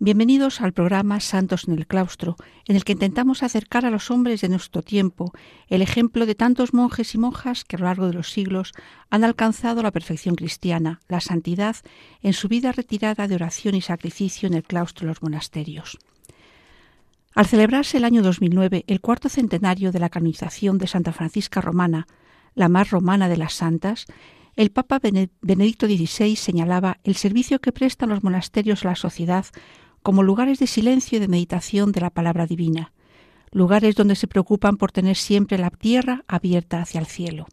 bienvenidos al programa Santos en el Claustro, en el que intentamos acercar a los hombres de nuestro tiempo el ejemplo de tantos monjes y monjas que a lo largo de los siglos han alcanzado la perfección cristiana, la santidad, en su vida retirada de oración y sacrificio en el claustro de los monasterios. Al celebrarse el año 2009 el cuarto centenario de la canonización de Santa Francisca Romana, la más romana de las santas, el Papa Benedicto XVI señalaba el servicio que prestan los monasterios a la sociedad como lugares de silencio y de meditación de la palabra divina, lugares donde se preocupan por tener siempre la tierra abierta hacia el cielo.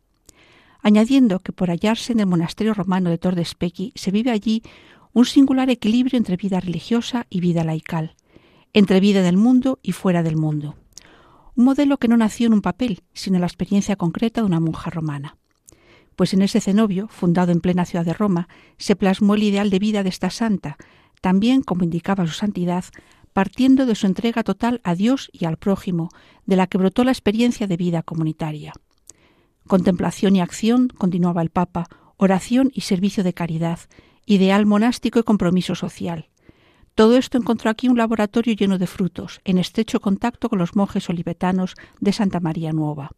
Añadiendo que por hallarse en el monasterio romano de Tor se vive allí un singular equilibrio entre vida religiosa y vida laical, entre vida del mundo y fuera del mundo. Un modelo que no nació en un papel, sino en la experiencia concreta de una monja romana pues en ese cenobio, fundado en plena ciudad de Roma, se plasmó el ideal de vida de esta santa, también, como indicaba su santidad, partiendo de su entrega total a Dios y al prójimo, de la que brotó la experiencia de vida comunitaria. Contemplación y acción, continuaba el Papa, oración y servicio de caridad, ideal monástico y compromiso social. Todo esto encontró aquí un laboratorio lleno de frutos, en estrecho contacto con los monjes olivetanos de Santa María Nueva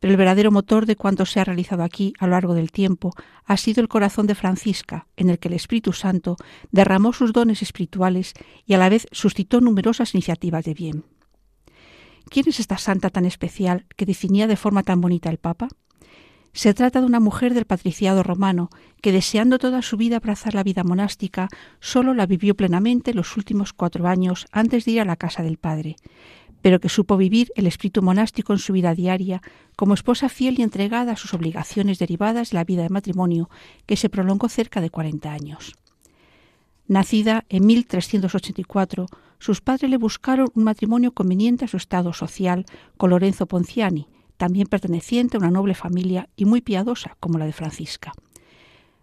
pero el verdadero motor de cuanto se ha realizado aquí a lo largo del tiempo ha sido el corazón de Francisca, en el que el Espíritu Santo derramó sus dones espirituales y a la vez suscitó numerosas iniciativas de bien. ¿Quién es esta santa tan especial que definía de forma tan bonita el Papa? Se trata de una mujer del patriciado romano que, deseando toda su vida abrazar la vida monástica, solo la vivió plenamente los últimos cuatro años antes de ir a la casa del Padre, pero que supo vivir el espíritu monástico en su vida diaria como esposa fiel y entregada a sus obligaciones derivadas de la vida de matrimonio que se prolongó cerca de cuarenta años. Nacida en 1384, sus padres le buscaron un matrimonio conveniente a su estado social con Lorenzo Ponciani, también perteneciente a una noble familia y muy piadosa como la de Francisca.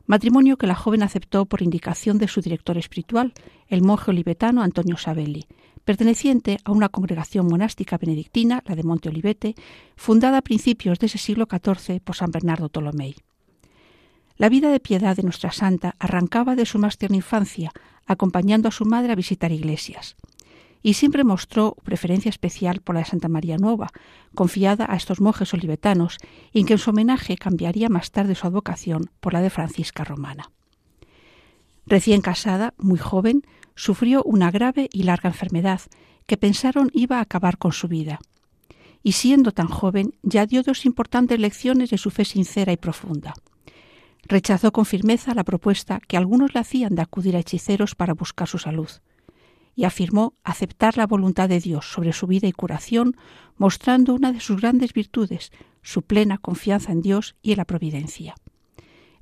Matrimonio que la joven aceptó por indicación de su director espiritual, el monje olivetano Antonio Sabelli, perteneciente a una congregación monástica benedictina, la de Monte Olivete, fundada a principios de ese siglo XIV por San Bernardo Tolomei. La vida de piedad de nuestra santa arrancaba de su más tierna infancia, acompañando a su madre a visitar iglesias. Y siempre mostró preferencia especial por la de Santa María Nueva, confiada a estos monjes olivetanos, y en que en su homenaje cambiaría más tarde su advocación por la de Francisca Romana. Recién casada, muy joven, sufrió una grave y larga enfermedad que pensaron iba a acabar con su vida. Y siendo tan joven, ya dio dos importantes lecciones de su fe sincera y profunda. Rechazó con firmeza la propuesta que algunos le hacían de acudir a hechiceros para buscar su salud, y afirmó aceptar la voluntad de Dios sobre su vida y curación, mostrando una de sus grandes virtudes, su plena confianza en Dios y en la providencia.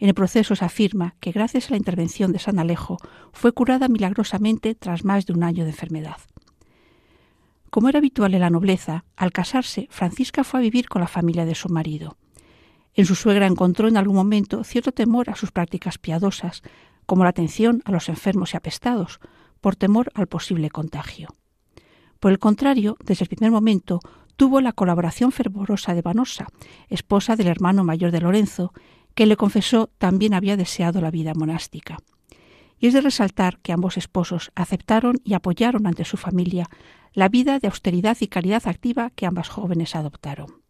En el proceso se afirma que gracias a la intervención de San Alejo fue curada milagrosamente tras más de un año de enfermedad. Como era habitual en la nobleza, al casarse, Francisca fue a vivir con la familia de su marido. En su suegra encontró en algún momento cierto temor a sus prácticas piadosas, como la atención a los enfermos y apestados, por temor al posible contagio. Por el contrario, desde el primer momento tuvo la colaboración fervorosa de Vanosa, esposa del hermano mayor de Lorenzo, que le confesó también había deseado la vida monástica. Y es de resaltar que ambos esposos aceptaron y apoyaron ante su familia la vida de austeridad y caridad activa que ambas jóvenes adoptaron.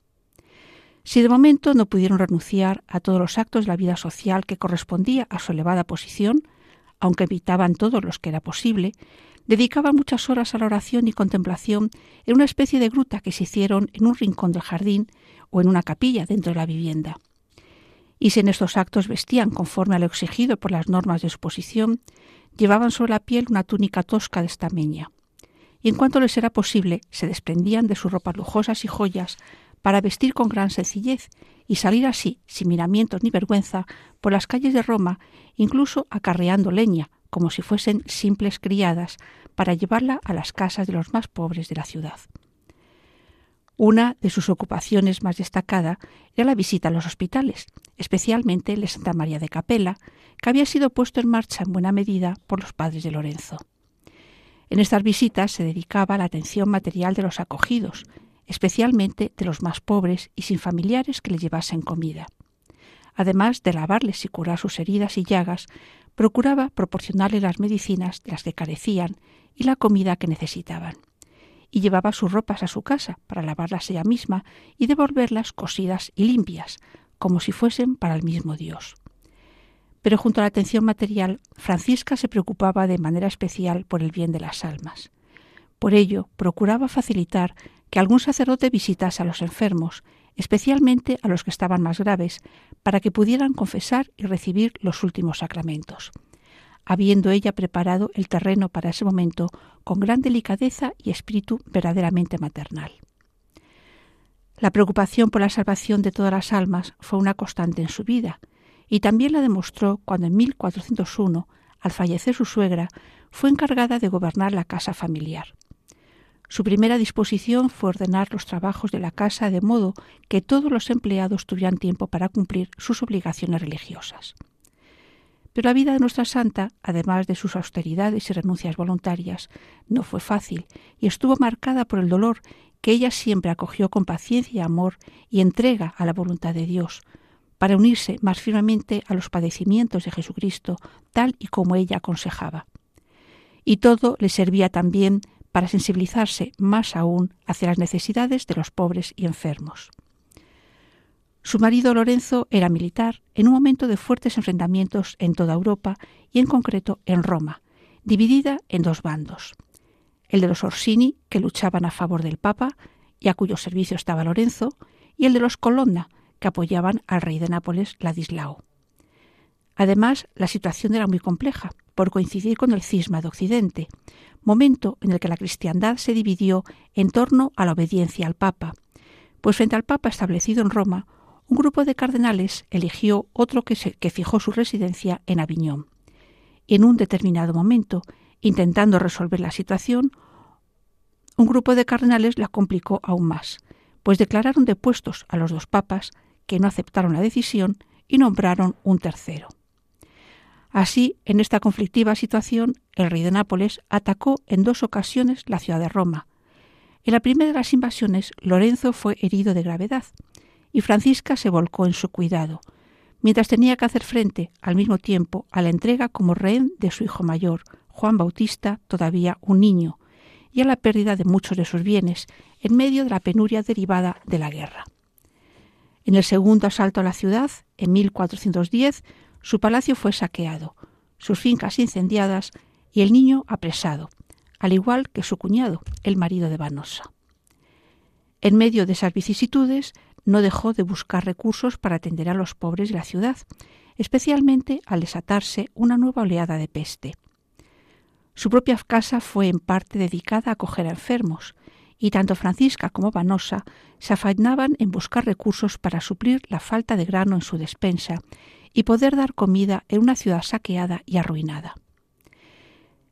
Si de momento no pudieron renunciar a todos los actos de la vida social que correspondía a su elevada posición, aunque evitaban todos los que era posible, dedicaban muchas horas a la oración y contemplación en una especie de gruta que se hicieron en un rincón del jardín o en una capilla dentro de la vivienda y si en estos actos vestían conforme a lo exigido por las normas de su posición, llevaban sobre la piel una túnica tosca de estameña. Y en cuanto les era posible, se desprendían de sus ropas lujosas y joyas para vestir con gran sencillez y salir así, sin miramientos ni vergüenza, por las calles de Roma, incluso acarreando leña, como si fuesen simples criadas, para llevarla a las casas de los más pobres de la ciudad. Una de sus ocupaciones más destacada era la visita a los hospitales, especialmente el de Santa María de Capella, que había sido puesto en marcha en buena medida por los padres de Lorenzo. En estas visitas se dedicaba la atención material de los acogidos, especialmente de los más pobres y sin familiares que le llevasen comida. Además de lavarles y curar sus heridas y llagas, procuraba proporcionarles las medicinas de las que carecían y la comida que necesitaban. Y llevaba sus ropas a su casa para lavarlas ella misma y devolverlas cosidas y limpias, como si fuesen para el mismo Dios. Pero junto a la atención material, Francisca se preocupaba de manera especial por el bien de las almas. Por ello, procuraba facilitar que algún sacerdote visitase a los enfermos especialmente a los que estaban más graves, para que pudieran confesar y recibir los últimos sacramentos, habiendo ella preparado el terreno para ese momento con gran delicadeza y espíritu verdaderamente maternal. La preocupación por la salvación de todas las almas fue una constante en su vida, y también la demostró cuando en 1401, al fallecer su suegra, fue encargada de gobernar la casa familiar. Su primera disposición fue ordenar los trabajos de la casa de modo que todos los empleados tuvieran tiempo para cumplir sus obligaciones religiosas. Pero la vida de nuestra santa, además de sus austeridades y renuncias voluntarias, no fue fácil y estuvo marcada por el dolor que ella siempre acogió con paciencia amor y entrega a la voluntad de Dios, para unirse más firmemente a los padecimientos de Jesucristo, tal y como ella aconsejaba. Y todo le servía también para sensibilizarse más aún hacia las necesidades de los pobres y enfermos. Su marido Lorenzo era militar en un momento de fuertes enfrentamientos en toda Europa y en concreto en Roma, dividida en dos bandos. El de los Orsini, que luchaban a favor del Papa y a cuyo servicio estaba Lorenzo, y el de los Colonna, que apoyaban al rey de Nápoles, Ladislao. Además, la situación era muy compleja, por coincidir con el cisma de Occidente, momento en el que la cristiandad se dividió en torno a la obediencia al Papa, pues frente al Papa establecido en Roma, un grupo de cardenales eligió otro que, que fijó su residencia en Aviñón. En un determinado momento, intentando resolver la situación, un grupo de cardenales la complicó aún más, pues declararon depuestos a los dos papas, que no aceptaron la decisión, y nombraron un tercero. Así, en esta conflictiva situación, el rey de Nápoles atacó en dos ocasiones la ciudad de Roma. En la primera de las invasiones, Lorenzo fue herido de gravedad y Francisca se volcó en su cuidado, mientras tenía que hacer frente al mismo tiempo a la entrega como rehén de su hijo mayor, Juan Bautista, todavía un niño, y a la pérdida de muchos de sus bienes en medio de la penuria derivada de la guerra. En el segundo asalto a la ciudad, en 1410, su palacio fue saqueado, sus fincas incendiadas y el niño apresado, al igual que su cuñado, el marido de Vanosa. En medio de esas vicisitudes, no dejó de buscar recursos para atender a los pobres de la ciudad, especialmente al desatarse una nueva oleada de peste. Su propia casa fue en parte dedicada a acoger a enfermos, y tanto Francisca como Vanosa se afanaban en buscar recursos para suplir la falta de grano en su despensa y poder dar comida en una ciudad saqueada y arruinada.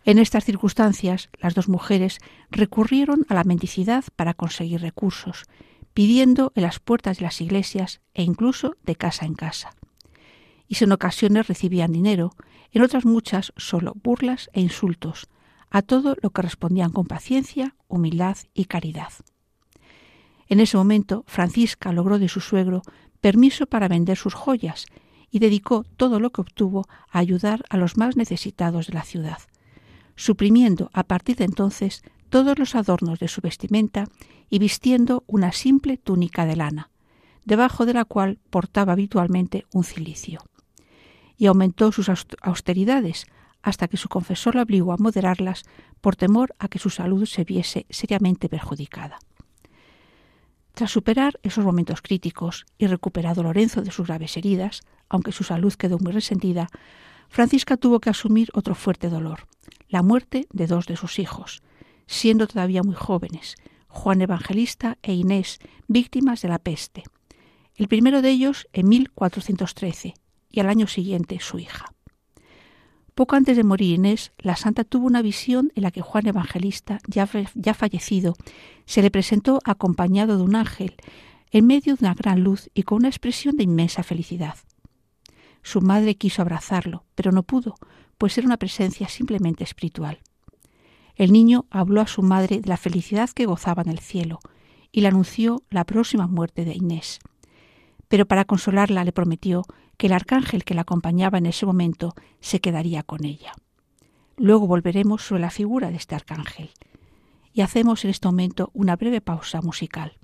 En estas circunstancias, las dos mujeres recurrieron a la mendicidad para conseguir recursos, pidiendo en las puertas de las iglesias e incluso de casa en casa. Y si en ocasiones recibían dinero, en otras muchas solo burlas e insultos, a todo lo que respondían con paciencia, humildad y caridad. En ese momento, Francisca logró de su suegro permiso para vender sus joyas y dedicó todo lo que obtuvo a ayudar a los más necesitados de la ciudad, suprimiendo a partir de entonces todos los adornos de su vestimenta y vistiendo una simple túnica de lana, debajo de la cual portaba habitualmente un cilicio. Y aumentó sus austeridades hasta que su confesor lo obligó a moderarlas por temor a que su salud se viese seriamente perjudicada. Tras superar esos momentos críticos y recuperado Lorenzo de sus graves heridas, aunque su salud quedó muy resentida, Francisca tuvo que asumir otro fuerte dolor, la muerte de dos de sus hijos, siendo todavía muy jóvenes, Juan Evangelista e Inés, víctimas de la peste. El primero de ellos en 1413 y al año siguiente su hija. Poco antes de morir Inés, la santa tuvo una visión en la que Juan Evangelista, ya, ya fallecido, se le presentó acompañado de un ángel, en medio de una gran luz y con una expresión de inmensa felicidad. Su madre quiso abrazarlo, pero no pudo, pues era una presencia simplemente espiritual. El niño habló a su madre de la felicidad que gozaba en el cielo y le anunció la próxima muerte de Inés. Pero para consolarla le prometió que el arcángel que la acompañaba en ese momento se quedaría con ella. Luego volveremos sobre la figura de este arcángel. Y hacemos en este momento una breve pausa musical.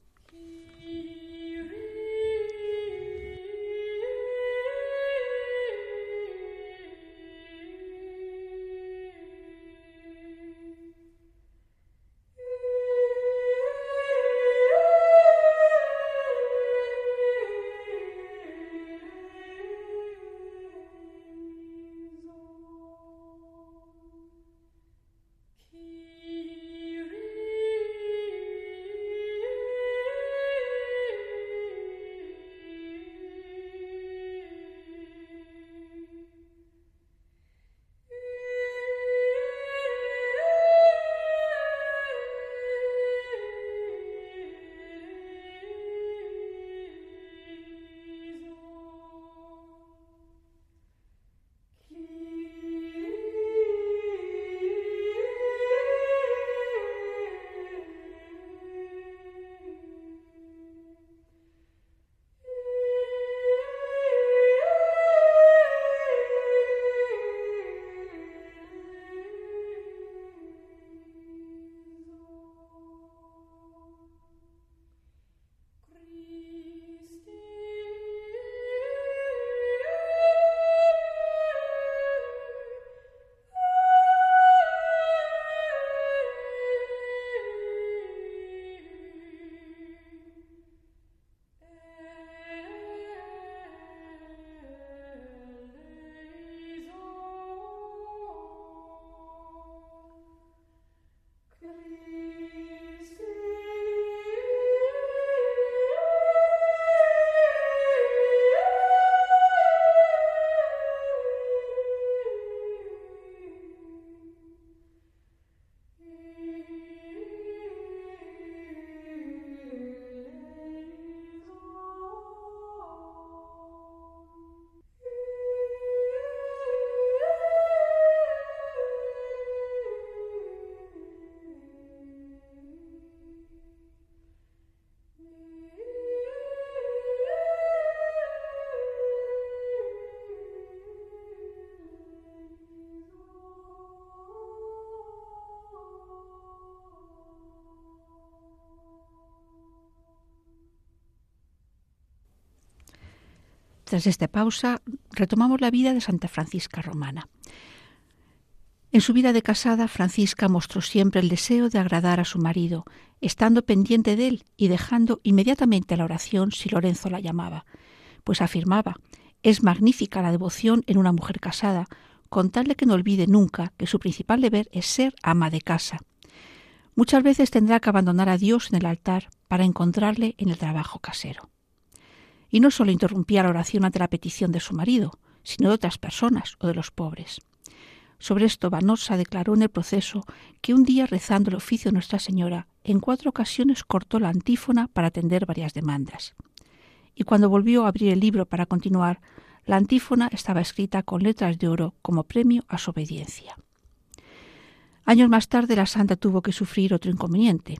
Tras esta pausa, retomamos la vida de Santa Francisca Romana. En su vida de casada, Francisca mostró siempre el deseo de agradar a su marido, estando pendiente de él y dejando inmediatamente la oración si Lorenzo la llamaba, pues afirmaba, es magnífica la devoción en una mujer casada, con tal de que no olvide nunca que su principal deber es ser ama de casa. Muchas veces tendrá que abandonar a Dios en el altar para encontrarle en el trabajo casero y no solo interrumpía la oración ante la petición de su marido, sino de otras personas o de los pobres. Sobre esto Vanosa declaró en el proceso que un día rezando el oficio de Nuestra Señora, en cuatro ocasiones cortó la antífona para atender varias demandas. Y cuando volvió a abrir el libro para continuar, la antífona estaba escrita con letras de oro como premio a su obediencia. Años más tarde la santa tuvo que sufrir otro inconveniente.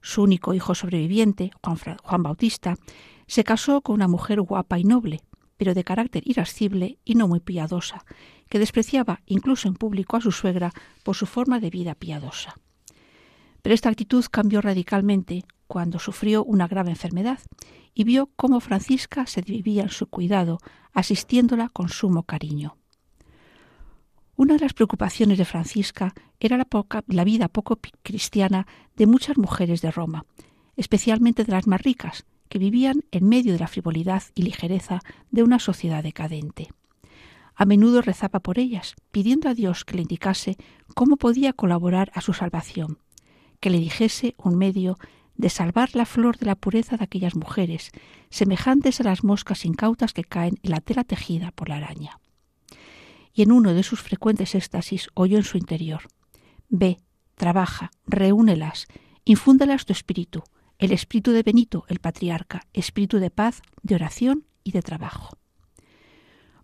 Su único hijo sobreviviente, Juan, Juan Bautista, se casó con una mujer guapa y noble, pero de carácter irascible y no muy piadosa, que despreciaba incluso en público a su suegra por su forma de vida piadosa. Pero esta actitud cambió radicalmente cuando sufrió una grave enfermedad y vio cómo Francisca se vivía en su cuidado, asistiéndola con sumo cariño. Una de las preocupaciones de Francisca era la, la vida poco cristiana de muchas mujeres de Roma, especialmente de las más ricas, que vivían en medio de la frivolidad y ligereza de una sociedad decadente. A menudo rezaba por ellas, pidiendo a Dios que le indicase cómo podía colaborar a su salvación, que le dijese un medio de salvar la flor de la pureza de aquellas mujeres, semejantes a las moscas incautas que caen en la tela tejida por la araña. y en uno de sus frecuentes éxtasis oyó en su interior Ve, trabaja, reúnelas, infúndelas tu espíritu, el espíritu de Benito, el patriarca, espíritu de paz, de oración y de trabajo.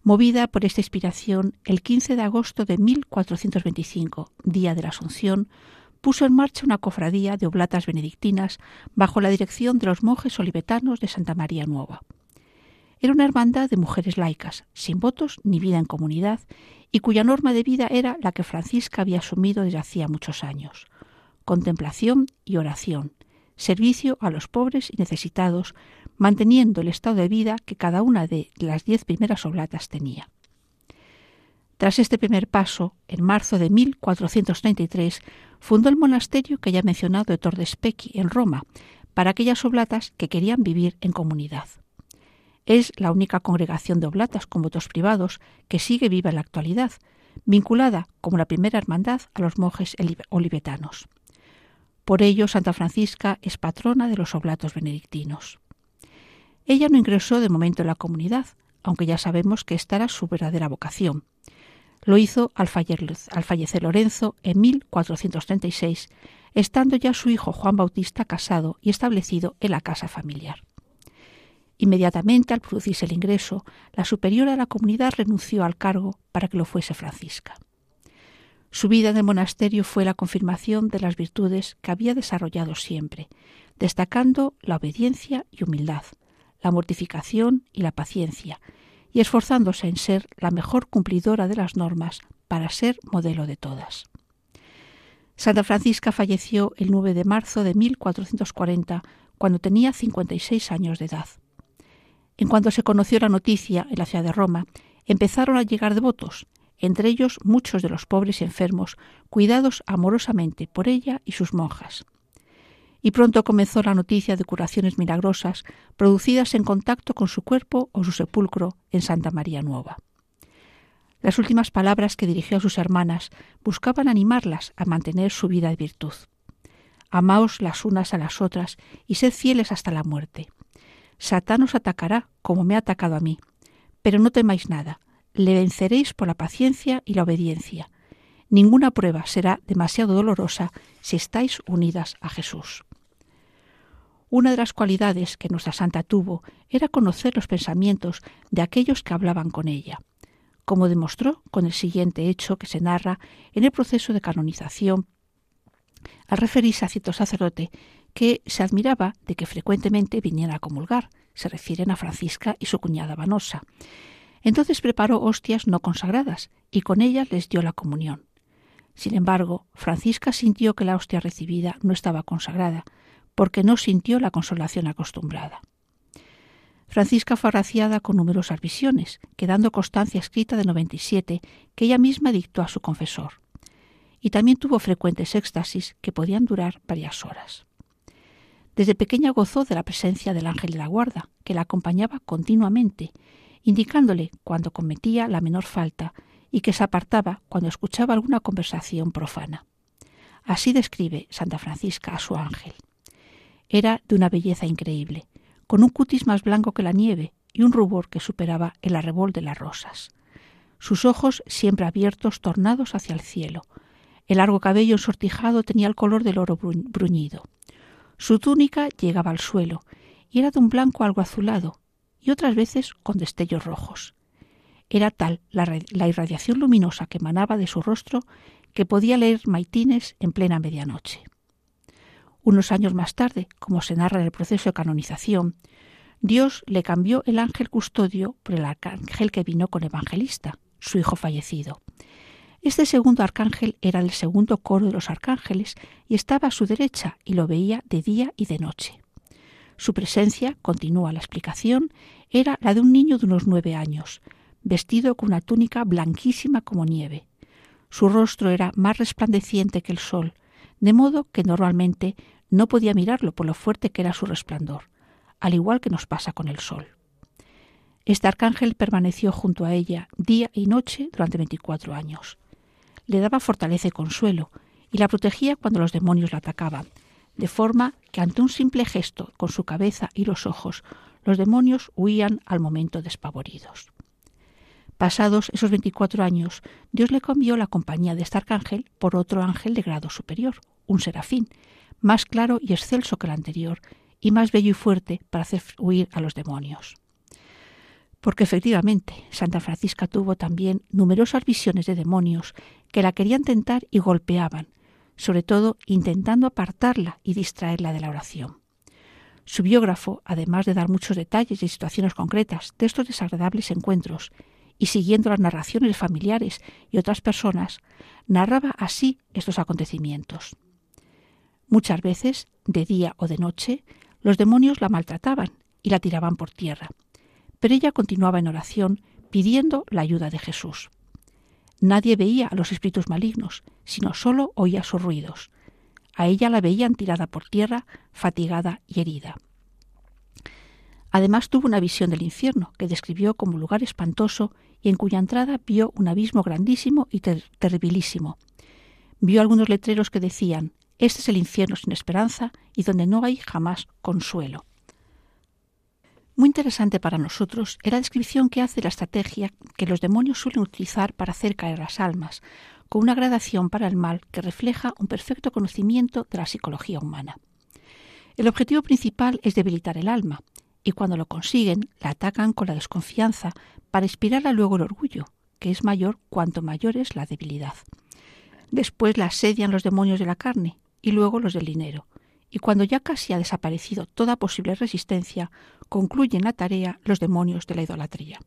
Movida por esta inspiración, el 15 de agosto de 1425, día de la Asunción, puso en marcha una cofradía de oblatas benedictinas bajo la dirección de los monjes olivetanos de Santa María Nueva. Era una hermandad de mujeres laicas, sin votos ni vida en comunidad, y cuya norma de vida era la que Francisca había asumido desde hacía muchos años contemplación y oración, servicio a los pobres y necesitados, manteniendo el estado de vida que cada una de las diez primeras oblatas tenía. Tras este primer paso, en marzo de 1433, fundó el monasterio que ya he mencionado de Tordespecchi, en Roma, para aquellas oblatas que querían vivir en comunidad. Es la única congregación de oblatas con votos privados que sigue viva en la actualidad, vinculada como la primera hermandad a los monjes olivetanos. Por ello, Santa Francisca es patrona de los oblatos benedictinos. Ella no ingresó de momento en la comunidad, aunque ya sabemos que esta era su verdadera vocación. Lo hizo al, fallecer Lorenzo en 1436, estando ya su hijo Juan Bautista casado y establecido en la casa familiar. Inmediatamente al producirse el ingreso, la superiora de la comunidad renunció al cargo para que lo fuese Francisca. Su vida en el monasterio fue la confirmación de las virtudes que había desarrollado siempre, destacando la obediencia y humildad, la mortificación y la paciencia, y esforzándose en ser la mejor cumplidora de las normas para ser modelo de todas. Santa Francisca falleció el 9 de marzo de 1440, cuando tenía 56 años de edad. En cuanto se conoció la noticia en la ciudad de Roma, empezaron a llegar devotos, entre ellos muchos de los pobres y enfermos, cuidados amorosamente por ella y sus monjas. Y pronto comenzó la noticia de curaciones milagrosas producidas en contacto con su cuerpo o su sepulcro en Santa María Nueva. Las últimas palabras que dirigió a sus hermanas buscaban animarlas a mantener su vida de virtud. Amaos las unas a las otras y sed fieles hasta la muerte. Satán os atacará como me ha atacado a mí, pero no temáis nada, le venceréis por la paciencia y la obediencia. Ninguna prueba será demasiado dolorosa si estáis unidas a Jesús. Una de las cualidades que nuestra santa tuvo era conocer los pensamientos de aquellos que hablaban con ella, como demostró con el siguiente hecho que se narra en el proceso de canonización al referirse a cierto sacerdote que se admiraba de que frecuentemente viniera a comulgar. Se refieren a Francisca y su cuñada Vanosa. Entonces preparó hostias no consagradas y con ellas les dio la comunión. Sin embargo, Francisca sintió que la hostia recibida no estaba consagrada, porque no sintió la consolación acostumbrada. Francisca fue agraciada con numerosas visiones, quedando constancia escrita de 97 que ella misma dictó a su confesor. Y también tuvo frecuentes éxtasis que podían durar varias horas. Desde pequeña gozó de la presencia del ángel de la guarda, que la acompañaba continuamente indicándole cuando cometía la menor falta y que se apartaba cuando escuchaba alguna conversación profana. Así describe Santa Francisca a su ángel. Era de una belleza increíble, con un cutis más blanco que la nieve y un rubor que superaba el arrebol de las rosas. Sus ojos siempre abiertos, tornados hacia el cielo. El largo cabello ensortijado tenía el color del oro bruñido. Su túnica llegaba al suelo y era de un blanco algo azulado, y otras veces con destellos rojos. Era tal la, irradiación luminosa que emanaba de su rostro que podía leer maitines en plena medianoche. Unos años más tarde, como se narra en el proceso de canonización, Dios le cambió el ángel custodio por el arcángel que vino con Evangelista, su hijo fallecido. Este segundo arcángel era el segundo coro de los arcángeles y estaba a su derecha y lo veía de día y de noche. Su presencia, continúa la explicación, era la de un niño de unos nueve años, vestido con una túnica blanquísima como nieve. Su rostro era más resplandeciente que el sol, de modo que normalmente no podía mirarlo por lo fuerte que era su resplandor, al igual que nos pasa con el sol. Este arcángel permaneció junto a ella día y noche durante veinticuatro años. Le daba fortaleza y consuelo, y la protegía cuando los demonios la atacaban, de forma que ante un simple gesto con su cabeza y los ojos, los demonios huían al momento despavoridos. Pasados esos 24 años, Dios le cambió la compañía de este arcángel por otro ángel de grado superior, un serafín, más claro y excelso que el anterior, y más bello y fuerte para hacer huir a los demonios. Porque efectivamente, Santa Francisca tuvo también numerosas visiones de demonios que la querían tentar y golpeaban, sobre todo intentando apartarla y distraerla de la oración. Su biógrafo, además de dar muchos detalles y situaciones concretas de estos desagradables encuentros, y siguiendo las narraciones familiares y otras personas, narraba así estos acontecimientos. Muchas veces, de día o de noche, los demonios la maltrataban y la tiraban por tierra, pero ella continuaba en oración pidiendo la ayuda de Jesús. Nadie veía a los espíritus malignos, sino solo oía sus ruidos. A ella la veían tirada por tierra, fatigada y herida. Además tuvo una visión del infierno, que describió como lugar espantoso y en cuya entrada vio un abismo grandísimo y terribilísimo. Vio algunos letreros que decían Este es el infierno sin esperanza y donde no hay jamás consuelo. Muy interesante para nosotros es la descripción que hace la estrategia que los demonios suelen utilizar para hacer caer las almas, con una gradación para el mal que refleja un perfecto conocimiento de la psicología humana. El objetivo principal es debilitar el alma, y cuando lo consiguen la atacan con la desconfianza para inspirarla luego el orgullo, que es mayor cuanto mayor es la debilidad. Después la asedian los demonios de la carne y luego los del dinero, y cuando ya casi ha desaparecido toda posible resistencia, concluyen la tarea los demonios de la idolatría.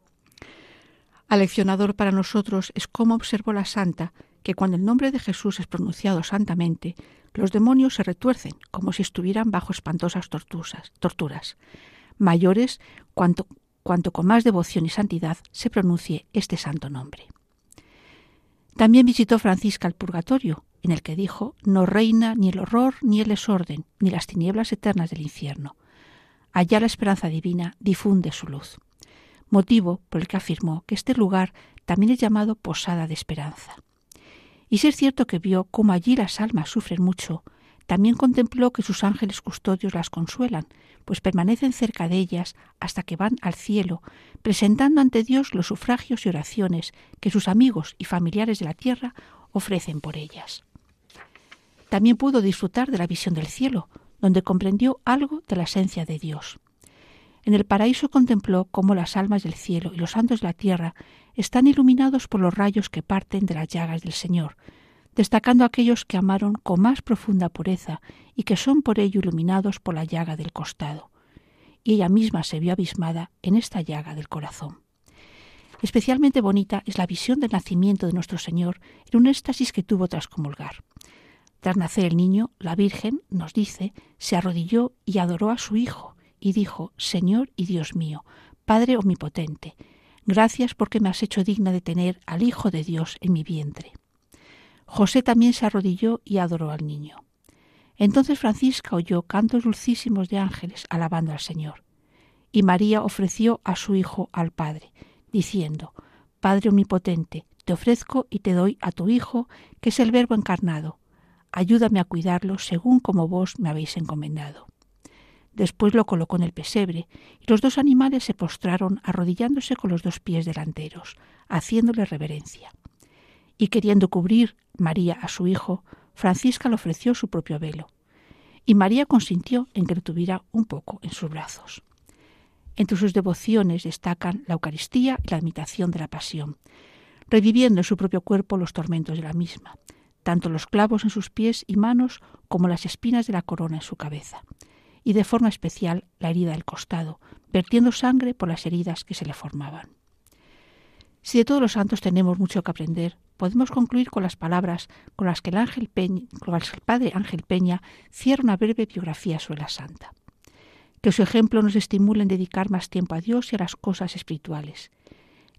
Aleccionador para nosotros es cómo observó la santa que cuando el nombre de Jesús es pronunciado santamente, los demonios se retuercen como si estuvieran bajo espantosas torturas, mayores cuanto, cuanto con más devoción y santidad se pronuncie este santo nombre. También visitó Francisca el purgatorio, en el que dijo, no reina ni el horror ni el desorden, ni las tinieblas eternas del infierno. Allá la esperanza divina difunde su luz. Motivo por el que afirmó que este lugar también es llamado posada de esperanza. Y si es cierto que vio cómo allí las almas sufren mucho, también contempló que sus ángeles custodios las consuelan, pues permanecen cerca de ellas hasta que van al cielo, presentando ante Dios los sufragios y oraciones que sus amigos y familiares de la tierra ofrecen por ellas. También pudo disfrutar de la visión del cielo, donde comprendió algo de la esencia de Dios. En el paraíso contempló cómo las almas del cielo y los santos de la tierra están iluminados por los rayos que parten de las llagas del Señor, destacando aquellos que amaron con más profunda pureza y que son por ello iluminados por la llaga del costado. Y ella misma se vio abismada en esta llaga del corazón. Especialmente bonita es la visión del nacimiento de nuestro Señor en un éxtasis que tuvo tras comulgar. Tras nacer el niño, la Virgen, nos dice, se arrodilló y adoró a su Hijo, y dijo, Señor y Dios mío, Padre omnipotente, gracias porque me has hecho digna de tener al Hijo de Dios en mi vientre. José también se arrodilló y adoró al niño. Entonces Francisca oyó cantos dulcísimos de ángeles alabando al Señor. Y María ofreció a su Hijo al Padre, diciendo, Padre omnipotente, te ofrezco y te doy a tu Hijo, que es el Verbo encarnado, ayúdame a cuidarlo según como vos me habéis encomendado. Después lo colocó en el pesebre, y los dos animales se postraron arrodillándose con los dos pies delanteros, haciéndole reverencia. Y queriendo cubrir María a su hijo, Francisca le ofreció su propio velo, y María consintió en que lo tuviera un poco en sus brazos. Entre sus devociones destacan la Eucaristía y la imitación de la Pasión, reviviendo en su propio cuerpo los tormentos de la misma, tanto los clavos en sus pies y manos como las espinas de la corona en su cabeza, y de forma especial la herida del costado, vertiendo sangre por las heridas que se le formaban. Si de todos los santos tenemos mucho que aprender, podemos concluir con las palabras con las que el, ángel Peña, con las que el padre Ángel Peña cierra una breve biografía sobre la santa. Que su ejemplo nos estimule en dedicar más tiempo a Dios y a las cosas espirituales,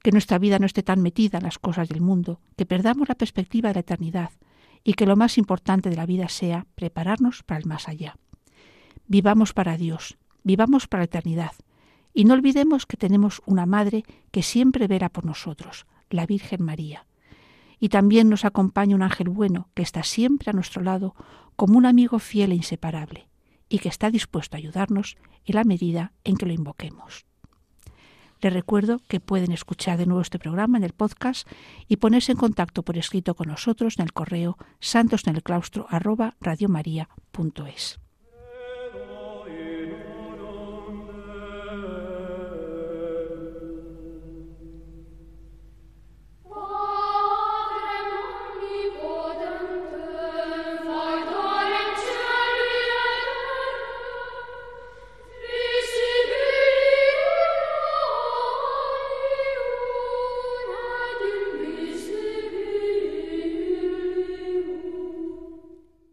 que nuestra vida no esté tan metida en las cosas del mundo, que perdamos la perspectiva de la eternidad, y que lo más importante de la vida sea prepararnos para el más allá. Vivamos para Dios, vivamos para la eternidad, y no olvidemos que tenemos una Madre que siempre verá por nosotros, la Virgen María. Y también nos acompaña un ángel bueno que está siempre a nuestro lado como un amigo fiel e inseparable, y que está dispuesto a ayudarnos en la medida en que lo invoquemos. Les recuerdo que pueden escuchar de nuevo este programa en el podcast y ponerse en contacto por escrito con nosotros en el correo santosnelclaustro@radiomaria.es.